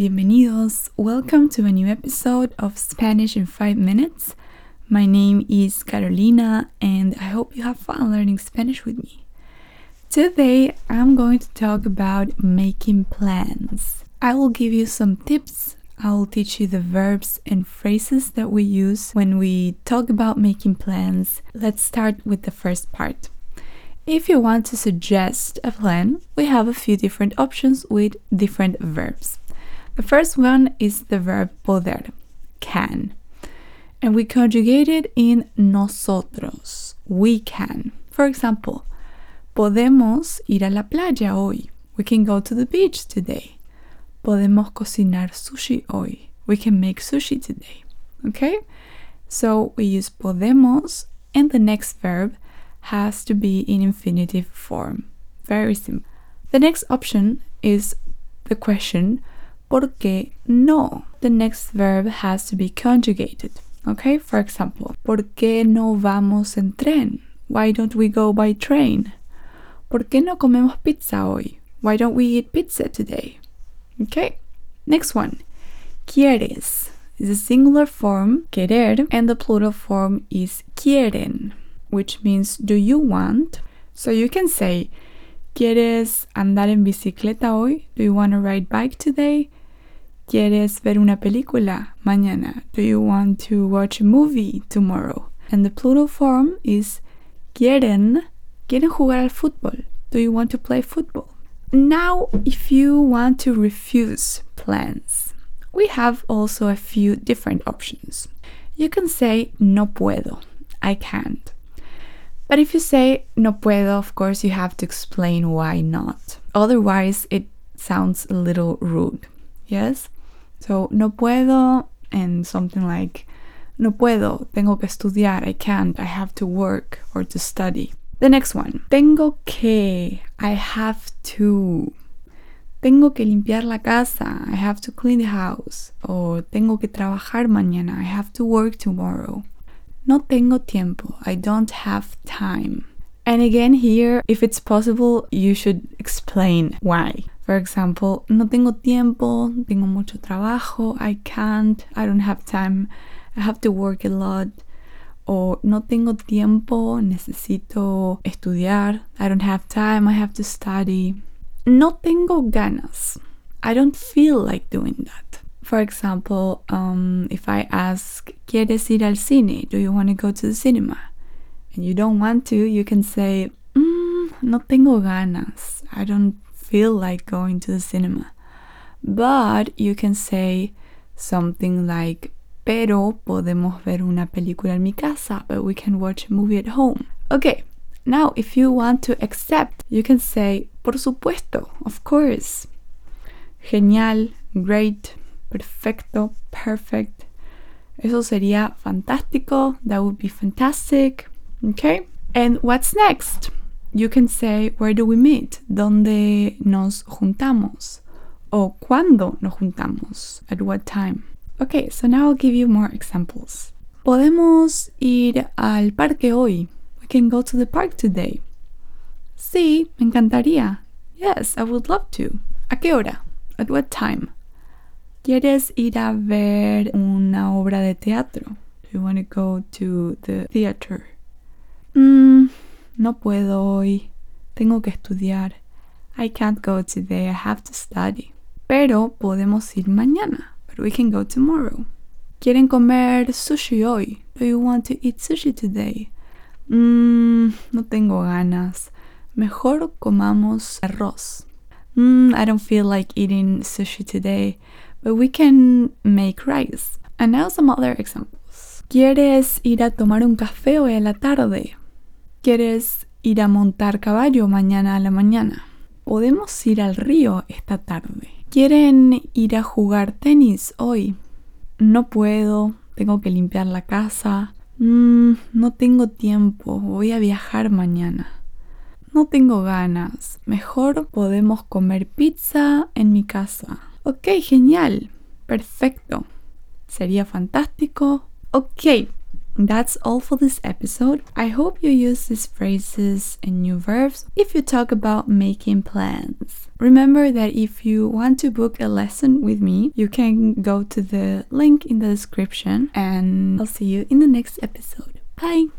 bienvenidos. Welcome to a new episode of Spanish in 5 minutes. My name is Carolina and I hope you have fun learning Spanish with me. Today I'm going to talk about making plans. I will give you some tips. I will teach you the verbs and phrases that we use when we talk about making plans. Let's start with the first part. If you want to suggest a plan, we have a few different options with different verbs. The first one is the verb poder, can. And we conjugate it in nosotros, we can. For example, podemos ir a la playa hoy. We can go to the beach today. Podemos cocinar sushi hoy. We can make sushi today. Okay? So we use podemos and the next verb has to be in infinitive form. Very simple. The next option is the question ¿Por qué no? The next verb has to be conjugated. Okay, for example, ¿Por qué no vamos en tren? Why don't we go by train? ¿Por qué no comemos pizza hoy? Why don't we eat pizza today? Okay, next one. ¿Quieres? is a singular form, querer, and the plural form is quieren, which means do you want? So you can say, ¿Quieres andar en bicicleta hoy? Do you want to ride bike today? ¿Quieres ver una película mañana? Do you want to watch a movie tomorrow? And the plural form is quieren, quieren jugar al fútbol. Do you want to play football? Now, if you want to refuse plans, we have also a few different options. You can say no puedo, I can't. But if you say no puedo, of course, you have to explain why not. Otherwise, it sounds a little rude. Yes? So, no puedo, and something like, no puedo, tengo que estudiar, I can't, I have to work or to study. The next one, tengo que, I have to. Tengo que limpiar la casa, I have to clean the house. Or tengo que trabajar mañana, I have to work tomorrow. No tengo tiempo, I don't have time. And again, here, if it's possible, you should explain why. For example, no tengo tiempo, tengo mucho trabajo, I can't, I don't have time, I have to work a lot. O no tengo tiempo, necesito estudiar, I don't have time, I have to study. No tengo ganas, I don't feel like doing that. For example, um, if I ask, ¿quieres ir al cine? Do you want to go to the cinema? And you don't want to, you can say, mm, no tengo ganas, I don't feel like going to the cinema. But you can say something like, pero podemos ver una película en mi casa, but we can watch a movie at home. Okay, now if you want to accept, you can say, por supuesto, of course. Genial, great, perfecto, perfect. Eso sería fantástico, that would be fantastic. Okay, and what's next? You can say, where do we meet? ¿Dónde nos juntamos? O cuándo nos juntamos? At what time? Okay, so now I'll give you more examples. Podemos ir al parque hoy. We can go to the park today. Sí, me encantaría. Yes, I would love to. ¿A qué hora? At what time? ¿Quieres ir a ver una obra de teatro? Do you want to go to the theater? Mm, no puedo hoy. Tengo que estudiar. I can't go today. I have to study. Pero podemos ir mañana. But we can go tomorrow. ¿Quieren comer sushi hoy? Do you want to eat sushi today? Mmm, no tengo ganas. Mejor comamos arroz. Mmm, I don't feel like eating sushi today, but we can make rice. And now some other examples. ¿Quieres ir a tomar un café hoy a la tarde? ¿Quieres ir a montar caballo mañana a la mañana? Podemos ir al río esta tarde. ¿Quieren ir a jugar tenis hoy? No puedo, tengo que limpiar la casa. Mm, no tengo tiempo, voy a viajar mañana. No tengo ganas, mejor podemos comer pizza en mi casa. Ok, genial, perfecto. Sería fantástico. Ok, That's all for this episode. I hope you use these phrases and new verbs if you talk about making plans. Remember that if you want to book a lesson with me, you can go to the link in the description and I'll see you in the next episode. Bye!